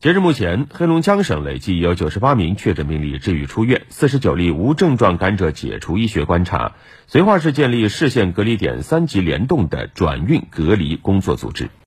截至目前，黑龙江省累计有九十八名确诊病例治愈出院，四十九例无症状感染者解除医学观察。绥化市建立市县隔离点三级联动的转运隔离工作组织。